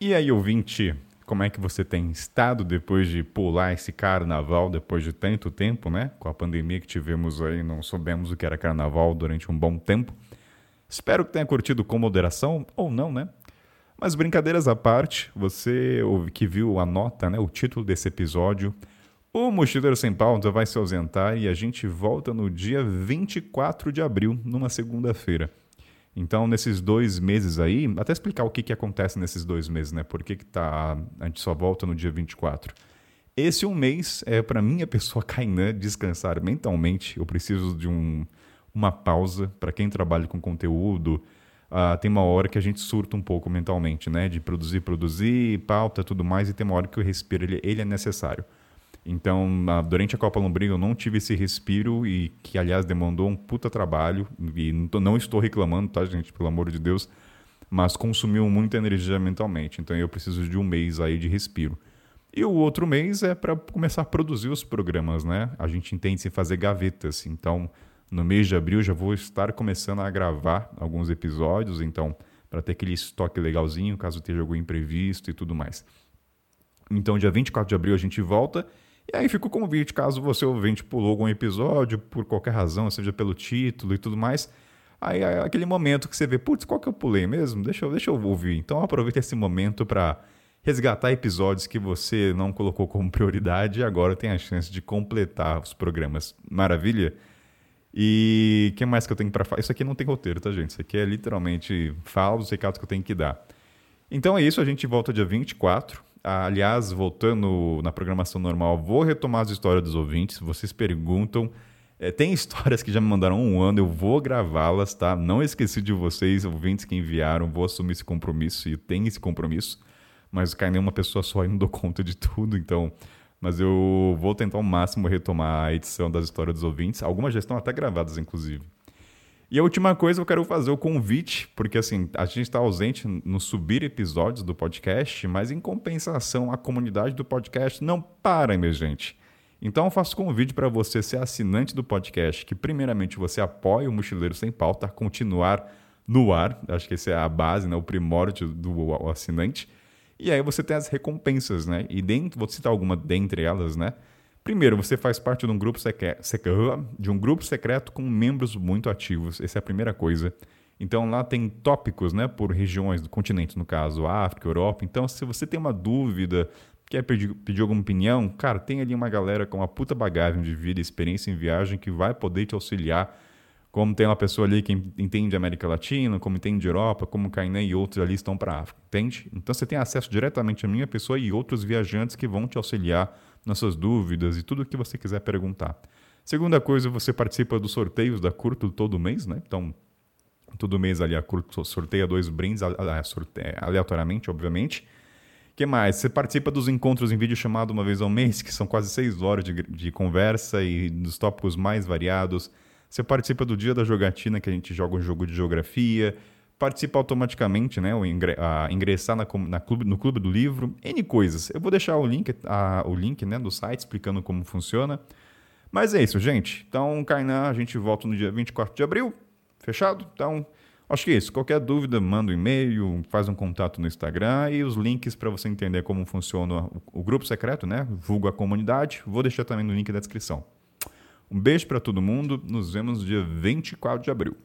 E aí, ouvinte, como é que você tem estado depois de pular esse carnaval depois de tanto tempo, né? Com a pandemia que tivemos aí, não soubemos o que era carnaval durante um bom tempo. Espero que tenha curtido com moderação, ou não, né? Mas brincadeiras à parte, você que viu a nota, né, o título desse episódio, o Mochileiro Sem Pauta vai se ausentar e a gente volta no dia 24 de abril, numa segunda-feira. Então, nesses dois meses aí, até explicar o que, que acontece nesses dois meses, né? Por que, que tá, a gente só volta no dia 24. Esse um mês é para minha pessoa Kainan descansar mentalmente. Eu preciso de um, uma pausa. Para quem trabalha com conteúdo, uh, tem uma hora que a gente surta um pouco mentalmente, né? De produzir, produzir, pauta, tudo mais, e tem uma hora que o respiro ele, ele é necessário. Então, durante a Copa Lombriga eu não tive esse respiro e que, aliás, demandou um puta trabalho. E não estou reclamando, tá, gente? Pelo amor de Deus. Mas consumiu muita energia mentalmente. Então, eu preciso de um mês aí de respiro. E o outro mês é para começar a produzir os programas, né? A gente entende se fazer gavetas. Então, no mês de abril já vou estar começando a gravar alguns episódios. Então, para ter aquele estoque legalzinho, caso tenha algum imprevisto e tudo mais. Então, dia 24 de abril a gente volta. E aí fica o convite, caso você ouvinte pulou algum episódio, por qualquer razão, seja pelo título e tudo mais. Aí é aquele momento que você vê, putz, qual que eu pulei mesmo? Deixa eu, deixa eu ouvir. Então aproveita esse momento para resgatar episódios que você não colocou como prioridade e agora tem a chance de completar os programas. Maravilha? E o que mais que eu tenho para falar? Isso aqui não tem roteiro, tá, gente? Isso aqui é literalmente fala os recados que eu tenho que dar. Então é isso, a gente volta dia 24. Aliás, voltando na programação normal, vou retomar as histórias dos ouvintes. Vocês perguntam. É, tem histórias que já me mandaram um ano, eu vou gravá-las, tá? Não esqueci de vocês, ouvintes que enviaram, vou assumir esse compromisso e tenho esse compromisso. Mas cai nenhuma pessoa só e não dou conta de tudo, então. Mas eu vou tentar ao máximo retomar a edição das histórias dos ouvintes. Algumas já estão até gravadas, inclusive. E a última coisa, eu quero fazer o convite, porque assim, a gente está ausente no subir episódios do podcast, mas em compensação, a comunidade do podcast não para, minha gente. Então eu faço convite para você ser assinante do podcast, que primeiramente você apoie o Mochileiro Sem Pauta a continuar no ar, acho que essa é a base, né, o primórdio do assinante. E aí você tem as recompensas, né? E dentro, vou citar alguma dentre elas, né? Primeiro, você faz parte de um grupo secreto, de um grupo secreto com membros muito ativos. Essa é a primeira coisa. Então lá tem tópicos, né, por regiões do continente, no caso, África, Europa. Então, se você tem uma dúvida, quer pedir, pedir alguma opinião, cara, tem ali uma galera com uma puta bagagem de vida, experiência em viagem que vai poder te auxiliar. Como tem uma pessoa ali que entende América Latina, como entende Europa, como Kainé e outros ali estão para a África, entende? Então você tem acesso diretamente à minha pessoa e outros viajantes que vão te auxiliar nas suas dúvidas e tudo o que você quiser perguntar. Segunda coisa, você participa dos sorteios da Curto todo mês, né? Então, todo mês ali a Curto sorteia dois brindes aleatoriamente, obviamente. que mais? Você participa dos encontros em vídeo chamado uma vez ao mês, que são quase seis horas de, de conversa e dos tópicos mais variados. Você participa do dia da jogatina, que a gente joga um jogo de geografia participa automaticamente, né? Ou ingressar na, na clube, no clube do livro, N coisas. Eu vou deixar o link, a, o link né, do site explicando como funciona. Mas é isso, gente. Então, Kainan, a gente volta no dia 24 de abril. Fechado? Então, acho que é isso. Qualquer dúvida, manda um e-mail, faz um contato no Instagram e os links para você entender como funciona o, o grupo secreto, né? Vulgo a comunidade. Vou deixar também no link da descrição. Um beijo para todo mundo. Nos vemos no dia 24 de abril.